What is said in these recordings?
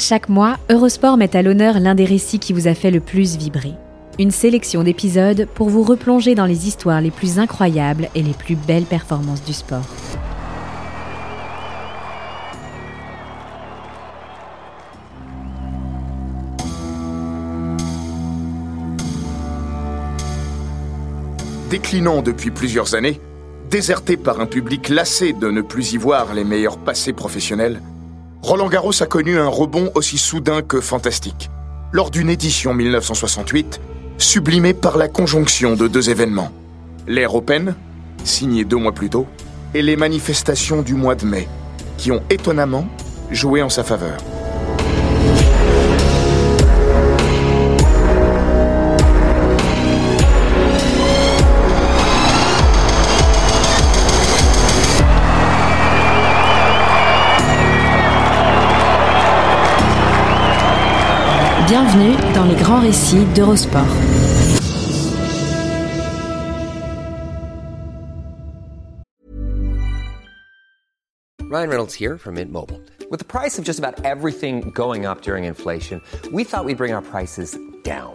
Chaque mois, Eurosport met à l'honneur l'un des récits qui vous a fait le plus vibrer. Une sélection d'épisodes pour vous replonger dans les histoires les plus incroyables et les plus belles performances du sport. Déclinant depuis plusieurs années, déserté par un public lassé de ne plus y voir les meilleurs passés professionnels, Roland Garros a connu un rebond aussi soudain que fantastique, lors d'une édition 1968, sublimée par la conjonction de deux événements. L'Air Open, signé deux mois plus tôt, et les manifestations du mois de mai, qui ont étonnamment joué en sa faveur. Bienvenue dans les grands récits d'Eurosport. Ryan Reynolds here from Mint Mobile. With the price of just about everything going up during inflation, we thought we'd bring our prices down.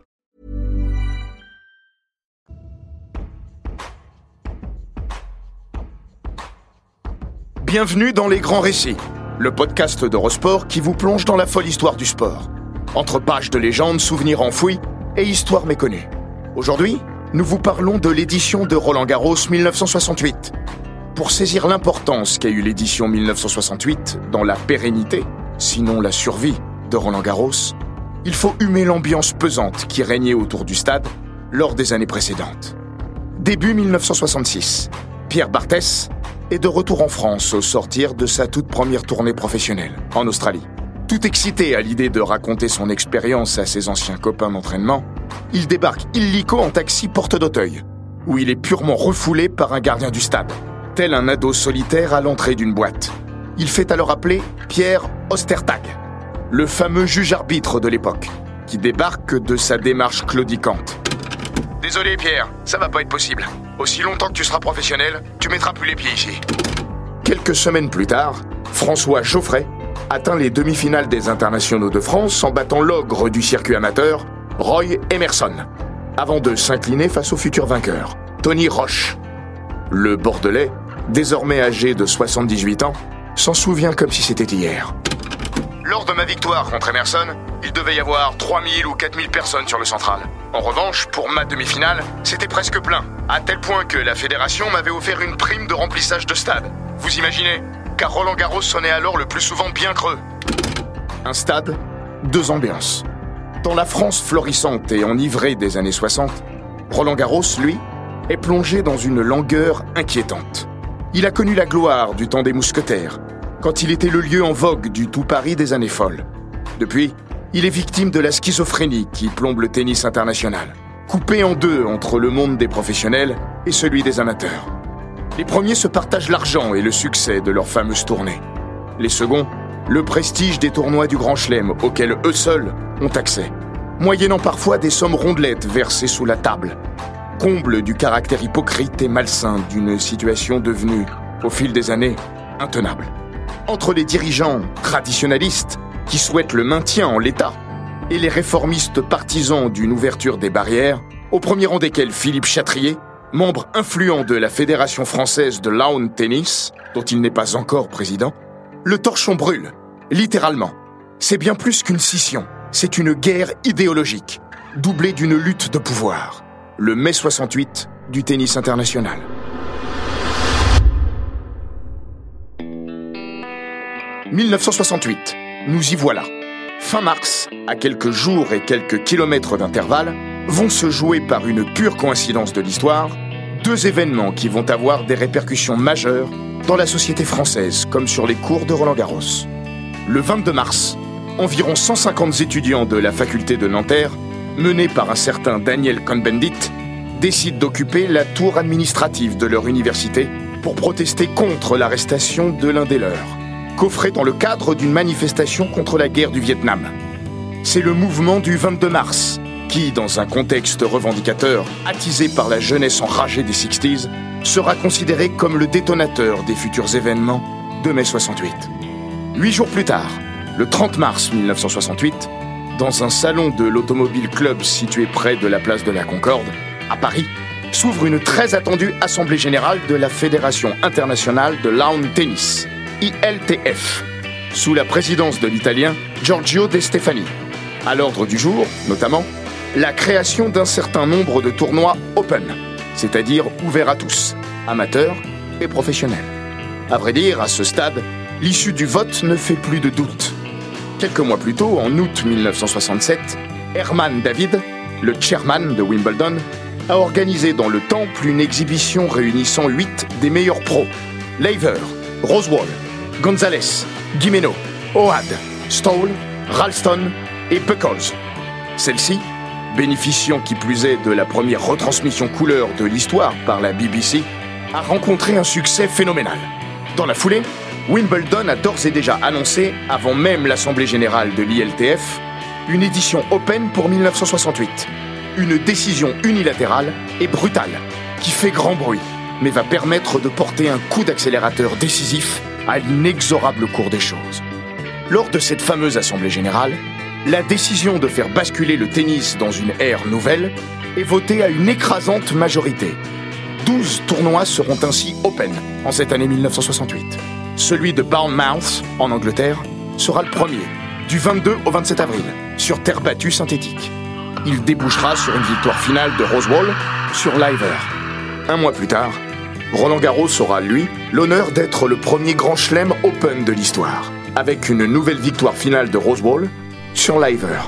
Bienvenue dans Les Grands Récits, le podcast d'Eurosport qui vous plonge dans la folle histoire du sport. Entre pages de légendes, souvenirs enfouis et histoires méconnues. Aujourd'hui, nous vous parlons de l'édition de Roland Garros 1968. Pour saisir l'importance qu'a eu l'édition 1968 dans la pérennité, sinon la survie, de Roland Garros, il faut humer l'ambiance pesante qui régnait autour du stade lors des années précédentes. Début 1966, Pierre Barthès est de retour en France au sortir de sa toute première tournée professionnelle, en Australie. Tout excité à l'idée de raconter son expérience à ses anciens copains d'entraînement, il débarque illico en taxi porte d'Auteuil, où il est purement refoulé par un gardien du stade, tel un ado solitaire à l'entrée d'une boîte. Il fait alors appeler Pierre Ostertag, le fameux juge-arbitre de l'époque, qui débarque de sa démarche claudicante. Désolé Pierre, ça va pas être possible. Aussi longtemps que tu seras professionnel, tu mettras plus les pieds ici. Quelques semaines plus tard, François Geoffrey atteint les demi-finales des internationaux de France en battant l'ogre du circuit amateur, Roy Emerson, avant de s'incliner face au futur vainqueur, Tony Roche. Le Bordelais, désormais âgé de 78 ans, s'en souvient comme si c'était hier. Lors de ma victoire contre Emerson, il devait y avoir 3000 ou 4000 personnes sur le central. En revanche, pour ma demi-finale, c'était presque plein, à tel point que la fédération m'avait offert une prime de remplissage de stade. Vous imaginez Car Roland Garros sonnait alors le plus souvent bien creux. Un stade, deux ambiances. Dans la France florissante et enivrée des années 60, Roland Garros, lui, est plongé dans une langueur inquiétante. Il a connu la gloire du temps des mousquetaires, quand il était le lieu en vogue du tout Paris des années folles. Depuis, il est victime de la schizophrénie qui plombe le tennis international, coupé en deux entre le monde des professionnels et celui des amateurs. Les premiers se partagent l'argent et le succès de leurs fameuses tournées. Les seconds, le prestige des tournois du Grand Chelem auxquels eux seuls ont accès, moyennant parfois des sommes rondelettes versées sous la table, comble du caractère hypocrite et malsain d'une situation devenue, au fil des années, intenable. Entre les dirigeants traditionnalistes qui souhaitent le maintien en l'état et les réformistes partisans d'une ouverture des barrières, au premier rang desquels Philippe Chatrier, membre influent de la Fédération française de lawn tennis, dont il n'est pas encore président, le torchon brûle, littéralement. C'est bien plus qu'une scission, c'est une guerre idéologique, doublée d'une lutte de pouvoir. Le mai 68 du tennis international. 1968, nous y voilà. Fin mars, à quelques jours et quelques kilomètres d'intervalle, vont se jouer par une pure coïncidence de l'histoire deux événements qui vont avoir des répercussions majeures dans la société française comme sur les cours de Roland Garros. Le 22 mars, environ 150 étudiants de la faculté de Nanterre, menés par un certain Daniel Cohn-Bendit, décident d'occuper la tour administrative de leur université pour protester contre l'arrestation de l'un des leurs, coffré dans le cadre d'une manifestation contre la guerre du Vietnam. C'est le mouvement du 22 mars, qui, dans un contexte revendicateur attisé par la jeunesse enragée des 60s, sera considéré comme le détonateur des futurs événements de mai 68. Huit jours plus tard, le 30 mars 1968, dans un salon de l'Automobile Club situé près de la place de la Concorde, à Paris, s'ouvre une très attendue Assemblée générale de la Fédération internationale de lawn tennis, ILTF, sous la présidence de l'Italien Giorgio De Stefani. À l'ordre du jour, notamment, la création d'un certain nombre de tournois open, c'est-à-dire ouverts à tous, amateurs et professionnels. À vrai dire, à ce stade, l'issue du vote ne fait plus de doute. Quelques mois plus tôt, en août 1967, Herman David, le chairman de Wimbledon, a organisé dans le temple une exhibition réunissant huit des meilleurs pros Laver, Rosewall, Gonzalez, Guimeno, Ohad, Stoll, Ralston et Buckles. Celle-ci, bénéficiant qui plus est de la première retransmission couleur de l'histoire par la BBC, a rencontré un succès phénoménal. Dans la foulée, Wimbledon a d'ores et déjà annoncé, avant même l'Assemblée générale de l'ILTF, une édition Open pour 1968. Une décision unilatérale et brutale, qui fait grand bruit, mais va permettre de porter un coup d'accélérateur décisif à l'inexorable cours des choses. Lors de cette fameuse Assemblée générale, la décision de faire basculer le tennis dans une ère nouvelle est votée à une écrasante majorité. 12 tournois seront ainsi open en cette année 1968. Celui de Bournemouth, en Angleterre, sera le premier, du 22 au 27 avril, sur terre battue synthétique. Il débouchera sur une victoire finale de Rosewall sur Liver. Un mois plus tard, Roland Garros aura, lui, l'honneur d'être le premier grand chelem open de l'histoire, avec une nouvelle victoire finale de Rosewall sur Liver.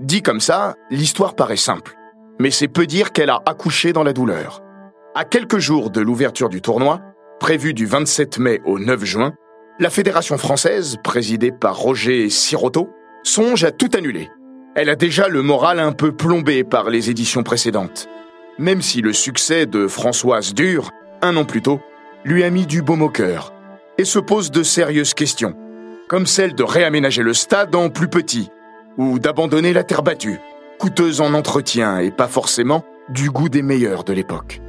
Dit comme ça, l'histoire paraît simple, mais c'est peu dire qu'elle a accouché dans la douleur. À quelques jours de l'ouverture du tournoi, prévu du 27 mai au 9 juin, la Fédération française, présidée par Roger Sirotto, songe à tout annuler. Elle a déjà le moral un peu plombé par les éditions précédentes, même si le succès de Françoise Dur, un an plus tôt, lui a mis du baume au cœur et se pose de sérieuses questions, comme celle de réaménager le stade en plus petit, ou d'abandonner la terre battue, coûteuse en entretien et pas forcément du goût des meilleurs de l'époque.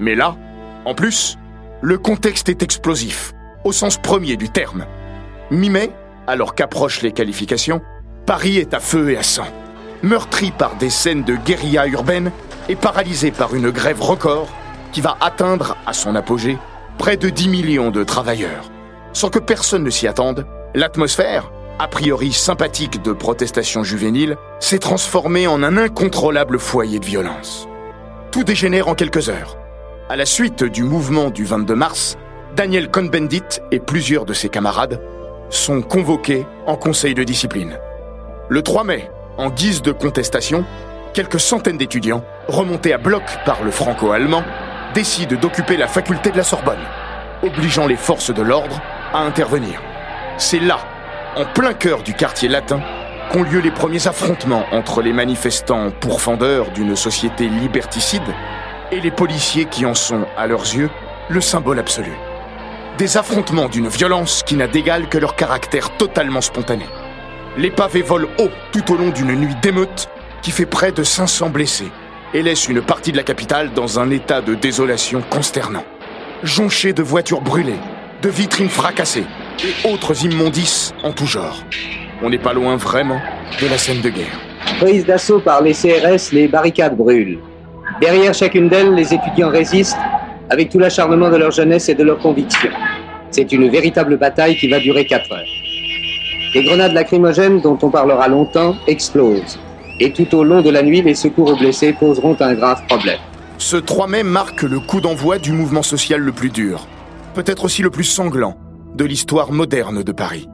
Mais là, en plus, le contexte est explosif, au sens premier du terme. Mi-mai, alors qu'approchent les qualifications, Paris est à feu et à sang. Meurtri par des scènes de guérilla urbaine et paralysé par une grève record qui va atteindre, à son apogée, près de 10 millions de travailleurs. Sans que personne ne s'y attende, l'atmosphère, a priori sympathique de protestation juvénile, s'est transformée en un incontrôlable foyer de violence. Tout dégénère en quelques heures. À la suite du mouvement du 22 mars, Daniel Cohn-Bendit et plusieurs de ses camarades sont convoqués en conseil de discipline. Le 3 mai, en guise de contestation, quelques centaines d'étudiants, remontés à bloc par le franco-allemand, décide d'occuper la faculté de la Sorbonne, obligeant les forces de l'ordre à intervenir. C'est là, en plein cœur du quartier latin, qu'ont lieu les premiers affrontements entre les manifestants pourfendeurs d'une société liberticide et les policiers qui en sont, à leurs yeux, le symbole absolu. Des affrontements d'une violence qui n'a d'égal que leur caractère totalement spontané. Les pavés volent haut tout au long d'une nuit d'émeute qui fait près de 500 blessés et laisse une partie de la capitale dans un état de désolation consternant. Jonché de voitures brûlées, de vitrines fracassées et autres immondices en tout genre. On n'est pas loin vraiment de la scène de guerre. Prise d'assaut par les CRS, les barricades brûlent. Derrière chacune d'elles, les étudiants résistent avec tout l'acharnement de leur jeunesse et de leurs convictions. C'est une véritable bataille qui va durer 4 heures. Les grenades lacrymogènes, dont on parlera longtemps, explosent et tout au long de la nuit, les secours aux blessés poseront un grave problème. Ce 3 mai marque le coup d'envoi du mouvement social le plus dur, peut-être aussi le plus sanglant, de l'histoire moderne de Paris.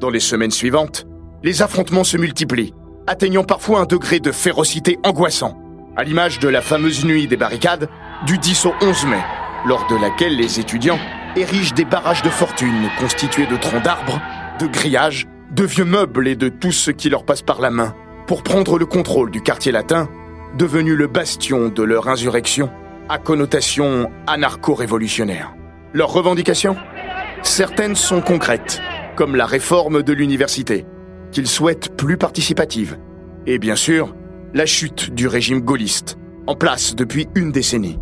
Dans les semaines suivantes, les affrontements se multiplient, atteignant parfois un degré de férocité angoissant, à l'image de la fameuse nuit des barricades du 10 au 11 mai, lors de laquelle les étudiants érigent des barrages de fortune constitués de troncs d'arbres, de grillages de vieux meubles et de tout ce qui leur passe par la main, pour prendre le contrôle du quartier latin, devenu le bastion de leur insurrection, à connotation anarcho-révolutionnaire. Leurs revendications? Certaines sont concrètes, comme la réforme de l'université, qu'ils souhaitent plus participative, et bien sûr, la chute du régime gaulliste, en place depuis une décennie.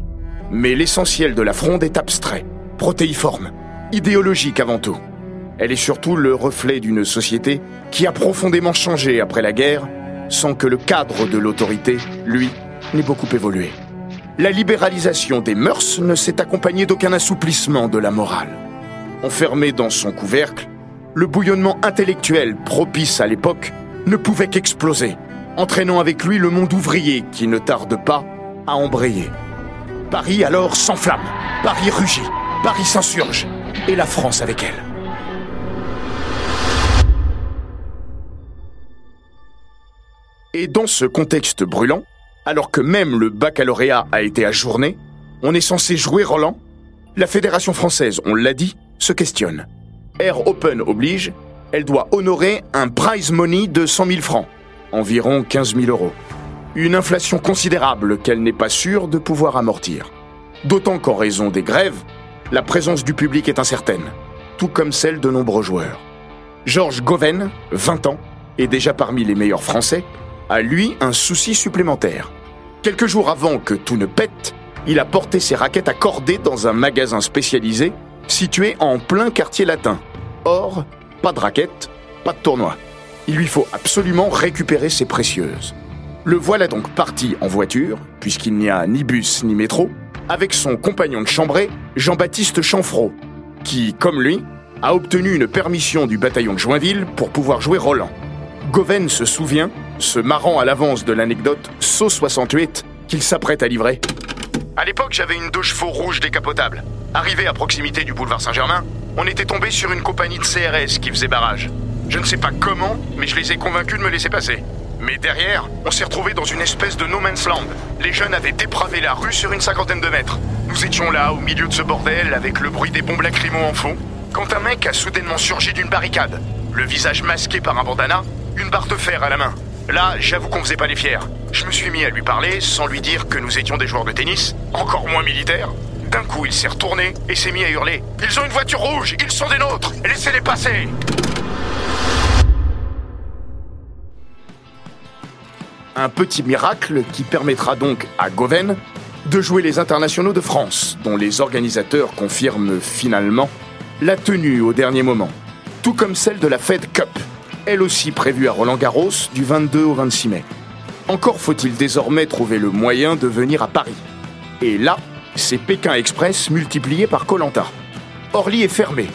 Mais l'essentiel de la fronde est abstrait, protéiforme, idéologique avant tout. Elle est surtout le reflet d'une société qui a profondément changé après la guerre, sans que le cadre de l'autorité, lui, n'ait beaucoup évolué. La libéralisation des mœurs ne s'est accompagnée d'aucun assouplissement de la morale. Enfermé dans son couvercle, le bouillonnement intellectuel propice à l'époque ne pouvait qu'exploser, entraînant avec lui le monde ouvrier qui ne tarde pas à embrayer. Paris alors s'enflamme, Paris rugit, Paris s'insurge, et la France avec elle. Et dans ce contexte brûlant, alors que même le baccalauréat a été ajourné, on est censé jouer Roland La Fédération française, on l'a dit, se questionne. Air Open oblige, elle doit honorer un prize money de 100 000 francs, environ 15 000 euros. Une inflation considérable qu'elle n'est pas sûre de pouvoir amortir. D'autant qu'en raison des grèves, la présence du public est incertaine, tout comme celle de nombreux joueurs. Georges Goven, 20 ans, est déjà parmi les meilleurs français, a lui un souci supplémentaire. Quelques jours avant que tout ne pète, il a porté ses raquettes à corder dans un magasin spécialisé situé en plein quartier latin. Or, pas de raquettes, pas de tournoi. Il lui faut absolument récupérer ses précieuses. Le voilà donc parti en voiture, puisqu'il n'y a ni bus ni métro, avec son compagnon de chambrée, Jean-Baptiste Chanfreau, qui, comme lui, a obtenu une permission du bataillon de Joinville pour pouvoir jouer Roland. Goven se souvient, se marrant à l'avance de l'anecdote Saut 68 qu'il s'apprête à livrer. À l'époque, j'avais une deux chevaux rouge décapotable. Arrivé à proximité du boulevard Saint-Germain, on était tombé sur une compagnie de CRS qui faisait barrage. Je ne sais pas comment, mais je les ai convaincus de me laisser passer. Mais derrière, on s'est retrouvé dans une espèce de no man's land. Les jeunes avaient dépravé la rue sur une cinquantaine de mètres. Nous étions là, au milieu de ce bordel, avec le bruit des bombes lacrymo en fond, quand un mec a soudainement surgi d'une barricade. Le visage masqué par un bandana, une barre de fer à la main. Là, j'avoue qu'on faisait pas les fiers. Je me suis mis à lui parler sans lui dire que nous étions des joueurs de tennis, encore moins militaires. D'un coup, il s'est retourné et s'est mis à hurler. Ils ont une voiture rouge, ils sont des nôtres, laissez-les passer Un petit miracle qui permettra donc à Goven de jouer les internationaux de France, dont les organisateurs confirment finalement la tenue au dernier moment, tout comme celle de la Fed Cup, elle aussi prévue à Roland Garros du 22 au 26 mai. Encore faut-il désormais trouver le moyen de venir à Paris. Et là, c'est Pékin Express multiplié par Colanta. Orly est fermé.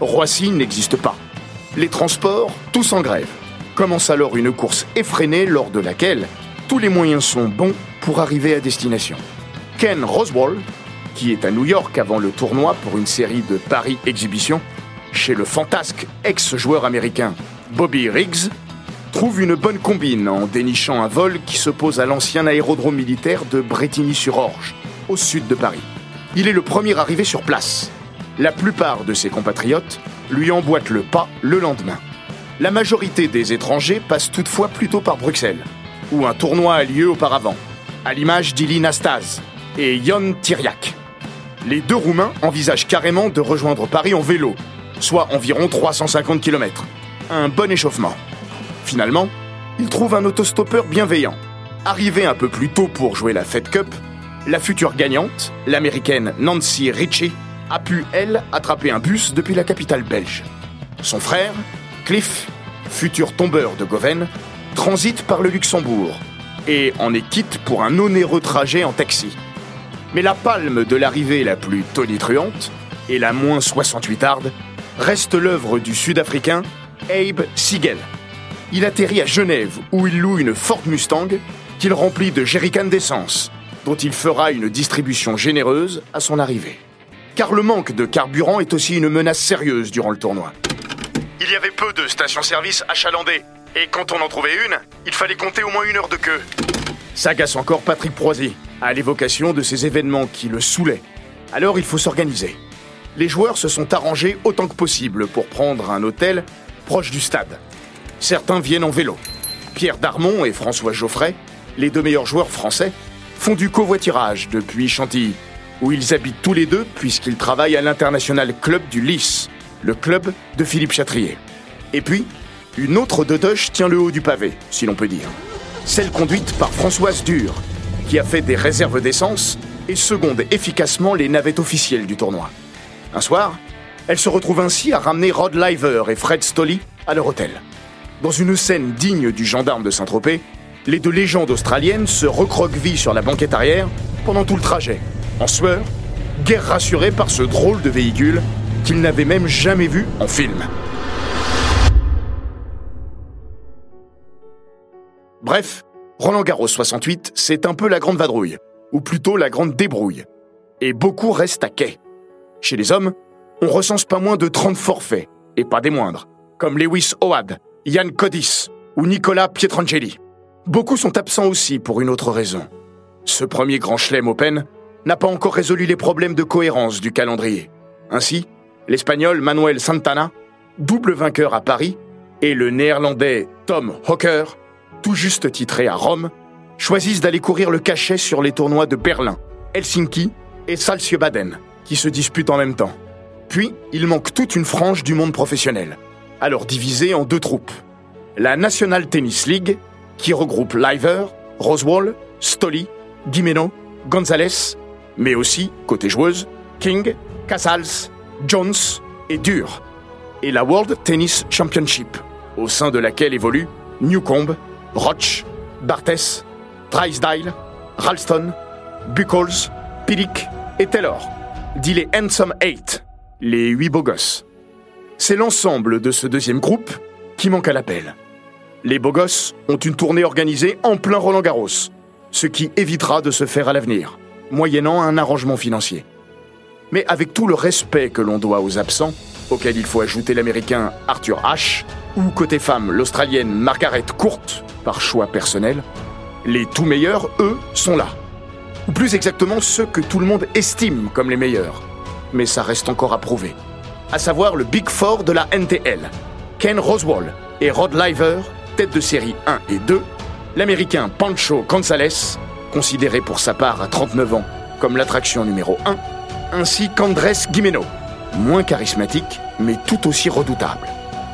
Roissy n'existe pas. Les transports, tous en grève. Commence alors une course effrénée lors de laquelle tous les moyens sont bons pour arriver à destination. Ken Roswell, qui est à New York avant le tournoi pour une série de Paris Exhibition, chez le fantasque ex-joueur américain Bobby Riggs, trouve une bonne combine en dénichant un vol qui se pose à l'ancien aérodrome militaire de Bretigny-sur-Orge, au sud de Paris. Il est le premier arrivé sur place. La plupart de ses compatriotes lui emboîtent le pas le lendemain. La majorité des étrangers passent toutefois plutôt par Bruxelles, où un tournoi a lieu auparavant, à l'image d'Ili Nastase et Yon Tiriak. Les deux Roumains envisagent carrément de rejoindre Paris en vélo, soit environ 350 km. Un bon échauffement. Finalement, ils trouvent un autostoppeur bienveillant. Arrivé un peu plus tôt pour jouer la Fed Cup, la future gagnante, l'américaine Nancy Ritchie, a pu, elle, attraper un bus depuis la capitale belge. Son frère, Cliff, futur tombeur de Goven, transite par le Luxembourg et en est quitte pour un onéreux trajet en taxi. Mais la palme de l'arrivée la plus tonitruante, et la moins 68 arde, reste l'œuvre du Sud-Africain Abe Siegel. Il atterrit à Genève où il loue une Ford Mustang qu'il remplit de jerrycans d'essence, dont il fera une distribution généreuse à son arrivée. Car le manque de carburant est aussi une menace sérieuse durant le tournoi. Il y avait peu de stations-service achalandées, et quand on en trouvait une, il fallait compter au moins une heure de queue. S'agace encore Patrick Proisy, à l'évocation de ces événements qui le saoulaient. Alors il faut s'organiser. Les joueurs se sont arrangés autant que possible pour prendre un hôtel proche du stade. Certains viennent en vélo. Pierre Darmon et François Geoffrey, les deux meilleurs joueurs français, font du covoiturage depuis Chantilly, où ils habitent tous les deux puisqu'ils travaillent à l'international club du Lys, le club de Philippe Chatrier. Et puis, une autre Dodoche tient le haut du pavé, si l'on peut dire. Celle conduite par Françoise Dur, qui a fait des réserves d'essence et seconde efficacement les navettes officielles du tournoi. Un soir, elle se retrouve ainsi à ramener Rod Liver et Fred Stolly à leur hôtel. Dans une scène digne du gendarme de Saint-Tropez, les deux légendes australiennes se recroquevillent sur la banquette arrière pendant tout le trajet, en sueur, guère rassurés par ce drôle de véhicule qu'ils n'avaient même jamais vu en film. Bref, Roland Garros 68, c'est un peu la grande vadrouille, ou plutôt la grande débrouille. Et beaucoup restent à quai. Chez les hommes, on recense pas moins de 30 forfaits, et pas des moindres, comme Lewis Oad, Yann Codis ou Nicolas Pietrangeli. Beaucoup sont absents aussi pour une autre raison. Ce premier grand chelem Open n'a pas encore résolu les problèmes de cohérence du calendrier. Ainsi, l'Espagnol Manuel Santana, double vainqueur à Paris, et le Néerlandais Tom Hawker, tout juste titré à Rome, choisissent d'aller courir le cachet sur les tournois de Berlin, Helsinki et Salzgibaden, qui se disputent en même temps. Puis, il manque toute une frange du monde professionnel, alors divisée en deux troupes. La National Tennis League, qui regroupe Liver, Roswell, Stolly, Guimeno, Gonzalez, mais aussi, côté joueuse, King, Casals, Jones et Dur. Et la World Tennis Championship, au sein de laquelle évoluent Newcombe, Roach, Barthès, Drysdale, Ralston, Buchholz, Pilik et Taylor, dit les Handsome Eight, les huit beaux gosses. C'est l'ensemble de ce deuxième groupe qui manque à l'appel. Les beaux gosses ont une tournée organisée en plein Roland Garros, ce qui évitera de se faire à l'avenir, moyennant un arrangement financier. Mais avec tout le respect que l'on doit aux absents, auquel il faut ajouter l'américain Arthur Ashe, ou côté femme l'australienne Margaret Court, par choix personnel, les tout meilleurs, eux, sont là. Ou plus exactement ceux que tout le monde estime comme les meilleurs. Mais ça reste encore à prouver. À savoir le Big Four de la NTL. Ken Roswell et Rod Liver, tête de série 1 et 2, l'américain Pancho Gonzalez, considéré pour sa part à 39 ans comme l'attraction numéro 1, ainsi qu'Andrés Guimeno, moins charismatique, mais tout aussi redoutable.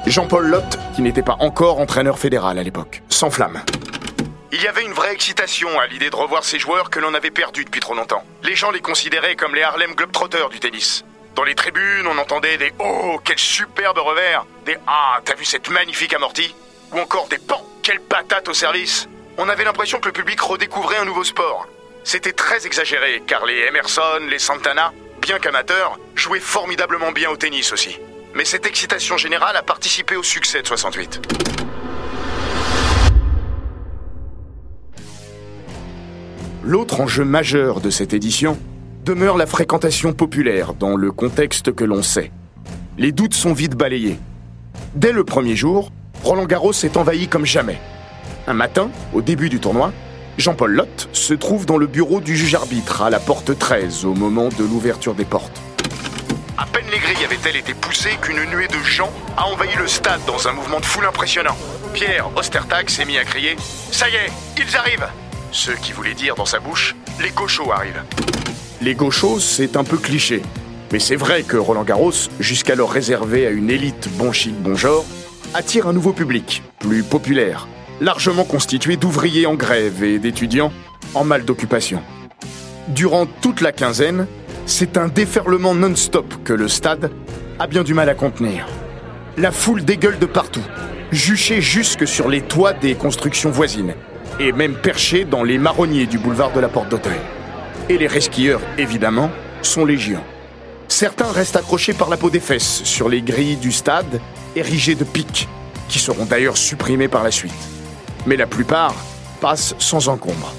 Jean-Paul Lotte, qui n'était pas encore entraîneur fédéral à l'époque, sans flamme. Il y avait une vraie excitation à l'idée de revoir ces joueurs que l'on avait perdus depuis trop longtemps. Les gens les considéraient comme les Harlem Globetrotters du tennis. Dans les tribunes, on entendait des Oh, quel superbe revers Des Ah, t'as vu cette magnifique amortie Ou encore des Pan, quelle patate au service On avait l'impression que le public redécouvrait un nouveau sport. C'était très exagéré, car les Emerson, les Santana, bien qu'amateurs, jouaient formidablement bien au tennis aussi. Mais cette excitation générale a participé au succès de 68. L'autre enjeu majeur de cette édition demeure la fréquentation populaire dans le contexte que l'on sait. Les doutes sont vite balayés. Dès le premier jour, Roland Garros est envahi comme jamais. Un matin, au début du tournoi, Jean-Paul Lotte se trouve dans le bureau du juge-arbitre à la porte 13 au moment de l'ouverture des portes. À peine les grilles avaient-elles été poussées qu'une nuée de gens a envahi le stade dans un mouvement de foule impressionnant. Pierre Ostertag s'est mis à crier Ça y est, ils arrivent Ce qui voulait dire dans sa bouche Les gauchos arrivent. Les gauchos, c'est un peu cliché. Mais c'est vrai que Roland Garros, jusqu'alors réservé à une élite bon chic bon genre, attire un nouveau public, plus populaire, largement constitué d'ouvriers en grève et d'étudiants en mal d'occupation. Durant toute la quinzaine, c'est un déferlement non-stop que le stade a bien du mal à contenir. La foule dégueule de partout, juchée jusque sur les toits des constructions voisines, et même perchée dans les marronniers du boulevard de la Porte d'Auteuil. Et les resquilleurs, évidemment, sont légion. Certains restent accrochés par la peau des fesses sur les grilles du stade, érigées de pics, qui seront d'ailleurs supprimées par la suite. Mais la plupart passent sans encombre.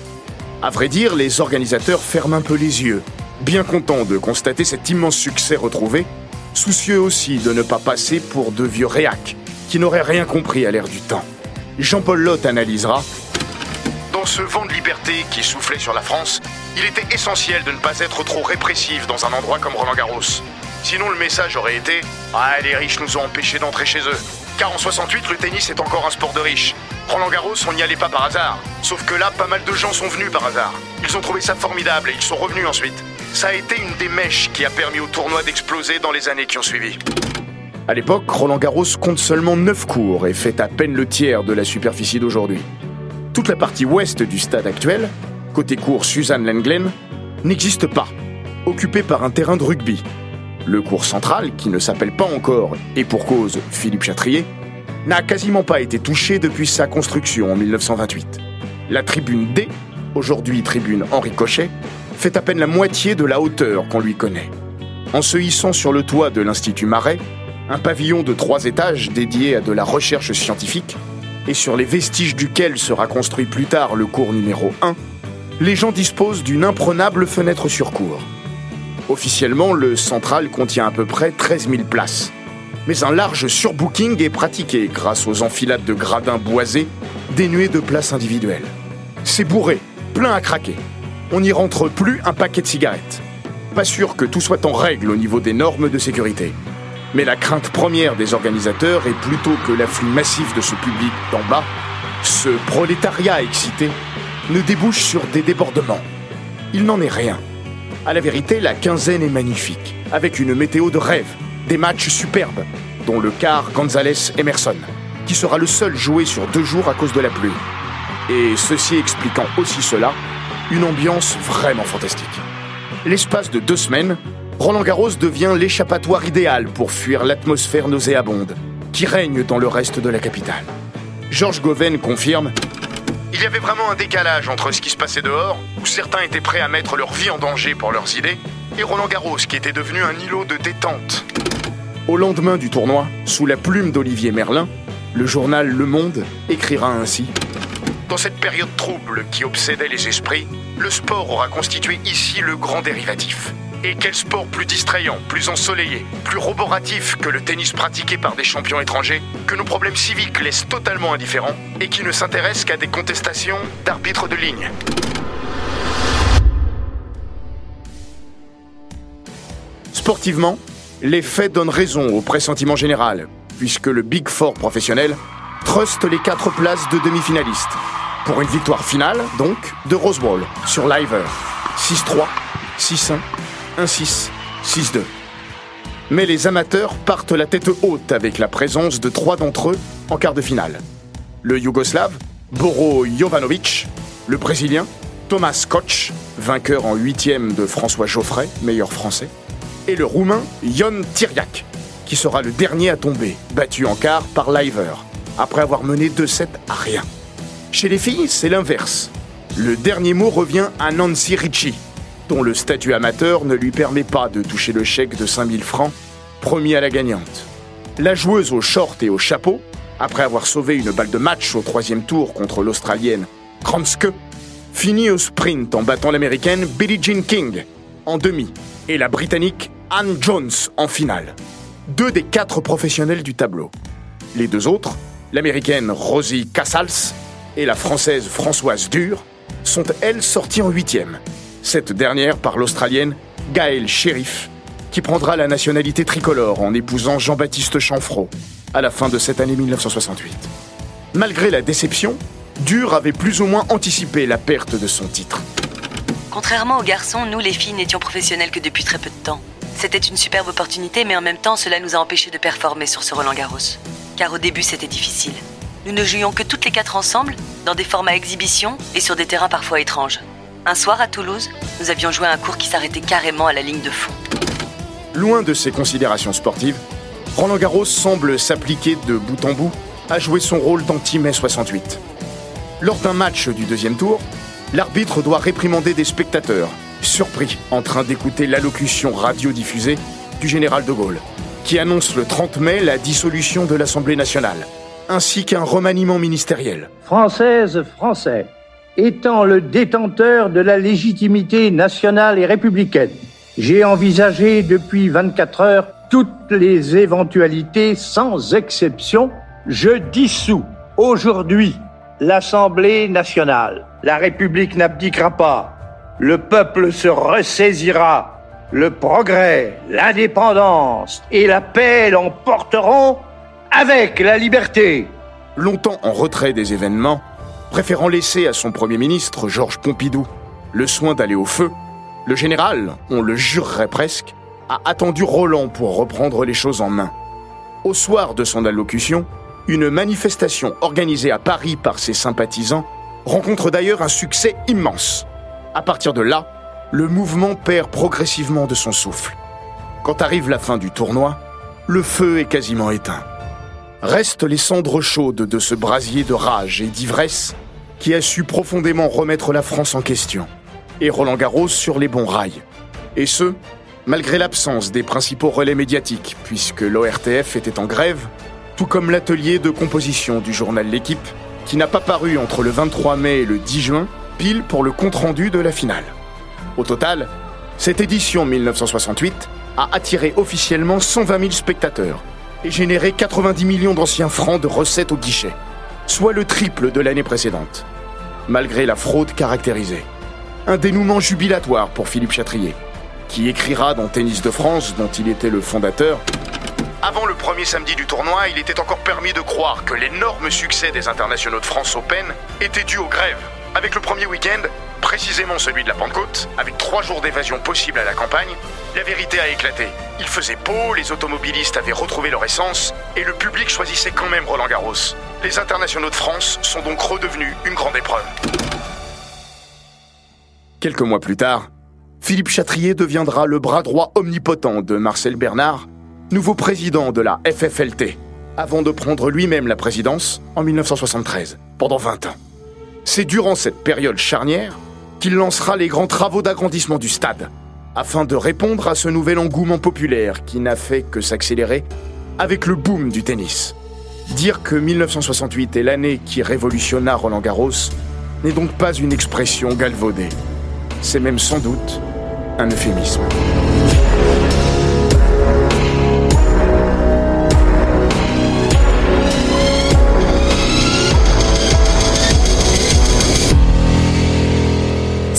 À vrai dire, les organisateurs ferment un peu les yeux, bien contents de constater cet immense succès retrouvé, soucieux aussi de ne pas passer pour de vieux réacs qui n'auraient rien compris à l'ère du temps. Jean-Paul Lotte analysera Dans ce vent de liberté qui soufflait sur la France, il était essentiel de ne pas être trop répressif dans un endroit comme Roland Garros. Sinon, le message aurait été Ah, les riches nous ont empêchés d'entrer chez eux. Car en 68, le tennis est encore un sport de riche. Roland Garros, on n'y allait pas par hasard. Sauf que là, pas mal de gens sont venus par hasard. Ils ont trouvé ça formidable et ils sont revenus ensuite. Ça a été une des mèches qui a permis au tournoi d'exploser dans les années qui ont suivi. À l'époque, Roland Garros compte seulement 9 cours et fait à peine le tiers de la superficie d'aujourd'hui. Toute la partie ouest du stade actuel, côté cours Suzanne Lenglen, n'existe pas, occupée par un terrain de rugby. Le cours central, qui ne s'appelle pas encore, et pour cause Philippe Chatrier, n'a quasiment pas été touché depuis sa construction en 1928. La tribune D, aujourd'hui tribune Henri Cochet, fait à peine la moitié de la hauteur qu'on lui connaît. En se hissant sur le toit de l'Institut Marais, un pavillon de trois étages dédié à de la recherche scientifique, et sur les vestiges duquel sera construit plus tard le cours numéro 1, les gens disposent d'une imprenable fenêtre sur cours. Officiellement, le central contient à peu près 13 000 places. Mais un large surbooking est pratiqué grâce aux enfilades de gradins boisés, dénués de places individuelles. C'est bourré, plein à craquer. On n'y rentre plus un paquet de cigarettes. Pas sûr que tout soit en règle au niveau des normes de sécurité. Mais la crainte première des organisateurs est plutôt que l'afflux massif de ce public d'en bas, ce prolétariat excité, ne débouche sur des débordements. Il n'en est rien. À la vérité, la quinzaine est magnifique, avec une météo de rêve, des matchs superbes, dont le quart Gonzalez-Emerson, qui sera le seul joué sur deux jours à cause de la pluie. Et ceci expliquant aussi cela, une ambiance vraiment fantastique. L'espace de deux semaines, Roland Garros devient l'échappatoire idéal pour fuir l'atmosphère nauséabonde qui règne dans le reste de la capitale. Georges Goven confirme Il y avait vraiment un décalage entre ce qui se passait dehors, où certains étaient prêts à mettre leur vie en danger pour leurs idées, et Roland Garros qui était devenu un îlot de détente. Au lendemain du tournoi, sous la plume d'Olivier Merlin, le journal Le Monde écrira ainsi Dans cette période trouble qui obsédait les esprits, le sport aura constitué ici le grand dérivatif. Et quel sport plus distrayant, plus ensoleillé, plus roboratif que le tennis pratiqué par des champions étrangers, que nos problèmes civiques laissent totalement indifférents et qui ne s'intéressent qu'à des contestations d'arbitres de ligne. Sportivement, les faits donnent raison au pressentiment général, puisque le Big Four professionnel truste les quatre places de demi-finalistes. Pour une victoire finale, donc, de Rose sur Liver. 6-3, 6-1, 1-6, 6-2. Mais les amateurs partent la tête haute avec la présence de trois d'entre eux en quart de finale. Le Yougoslave, Boro Jovanovic, le Brésilien, Thomas Koch, vainqueur en huitième de François Geoffrey, meilleur français, et le Roumain Ion Tiriac, qui sera le dernier à tomber, battu en quart par Liver, après avoir mené 2-7 à rien. Chez les filles, c'est l'inverse. Le dernier mot revient à Nancy Ritchie, dont le statut amateur ne lui permet pas de toucher le chèque de 5000 francs promis à la gagnante. La joueuse au short et au chapeau, après avoir sauvé une balle de match au troisième tour contre l'Australienne Kranske, finit au sprint en battant l'Américaine Billie Jean King en demi et la Britannique Anne Jones en finale. Deux des quatre professionnels du tableau. Les deux autres, l'Américaine Rosie Casals et la Française Françoise Dur, sont elles sorties en huitième cette dernière par l'Australienne Gaëlle Sheriff, qui prendra la nationalité tricolore en épousant Jean-Baptiste Chanfraud à la fin de cette année 1968. Malgré la déception, Dur avait plus ou moins anticipé la perte de son titre. Contrairement aux garçons, nous les filles n'étions professionnelles que depuis très peu de temps. C'était une superbe opportunité, mais en même temps, cela nous a empêchés de performer sur ce Roland Garros. Car au début, c'était difficile. Nous ne jouions que toutes les quatre ensemble, dans des formats exhibition et sur des terrains parfois étranges. Un soir à Toulouse, nous avions joué un cours qui s'arrêtait carrément à la ligne de fond. Loin de ses considérations sportives, Roland Garros semble s'appliquer de bout en bout à jouer son rôle d'anti-mai 68. Lors d'un match du deuxième tour, l'arbitre doit réprimander des spectateurs, surpris en train d'écouter l'allocution radiodiffusée du général de Gaulle, qui annonce le 30 mai la dissolution de l'Assemblée nationale, ainsi qu'un remaniement ministériel. Française, Français, étant le détenteur de la légitimité nationale et républicaine, j'ai envisagé depuis 24 heures toutes les éventualités sans exception. Je dissous aujourd'hui l'Assemblée nationale. La République n'abdiquera pas. Le peuple se ressaisira. Le progrès, l'indépendance et la paix l'emporteront avec la liberté. Longtemps en retrait des événements, préférant laisser à son Premier ministre, Georges Pompidou, le soin d'aller au feu, le général, on le jurerait presque, a attendu Roland pour reprendre les choses en main. Au soir de son allocution, une manifestation organisée à Paris par ses sympathisants rencontre d'ailleurs un succès immense. À partir de là, le mouvement perd progressivement de son souffle. Quand arrive la fin du tournoi, le feu est quasiment éteint. Restent les cendres chaudes de ce brasier de rage et d'ivresse qui a su profondément remettre la France en question, et Roland Garros sur les bons rails. Et ce, malgré l'absence des principaux relais médiatiques, puisque l'ORTF était en grève, tout comme l'atelier de composition du journal L'équipe, qui n'a pas paru entre le 23 mai et le 10 juin, pile pour le compte-rendu de la finale. Au total, cette édition 1968 a attiré officiellement 120 000 spectateurs et généré 90 millions d'anciens francs de recettes au guichet, soit le triple de l'année précédente, malgré la fraude caractérisée. Un dénouement jubilatoire pour Philippe Chatrier, qui écrira dans Tennis de France, dont il était le fondateur, avant le premier samedi du tournoi, il était encore permis de croire que l'énorme succès des internationaux de France Open était dû aux grèves. Avec le premier week-end, précisément celui de la Pentecôte, avec trois jours d'évasion possible à la campagne, la vérité a éclaté. Il faisait beau, les automobilistes avaient retrouvé leur essence, et le public choisissait quand même Roland Garros. Les internationaux de France sont donc redevenus une grande épreuve. Quelques mois plus tard, Philippe Chatrier deviendra le bras droit omnipotent de Marcel Bernard, nouveau président de la FFLT, avant de prendre lui-même la présidence en 1973, pendant 20 ans. C'est durant cette période charnière qu'il lancera les grands travaux d'agrandissement du stade, afin de répondre à ce nouvel engouement populaire qui n'a fait que s'accélérer avec le boom du tennis. Dire que 1968 est l'année qui révolutionna Roland Garros n'est donc pas une expression galvaudée. C'est même sans doute un euphémisme.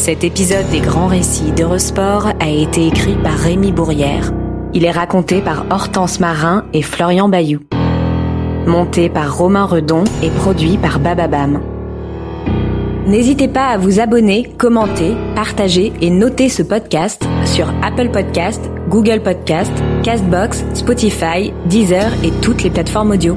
Cet épisode des grands récits d'Eurosport a été écrit par Rémi Bourrière. Il est raconté par Hortense Marin et Florian Bayou. Monté par Romain Redon et produit par Bababam. N'hésitez pas à vous abonner, commenter, partager et noter ce podcast sur Apple Podcast, Google Podcast, Castbox, Spotify, Deezer et toutes les plateformes audio.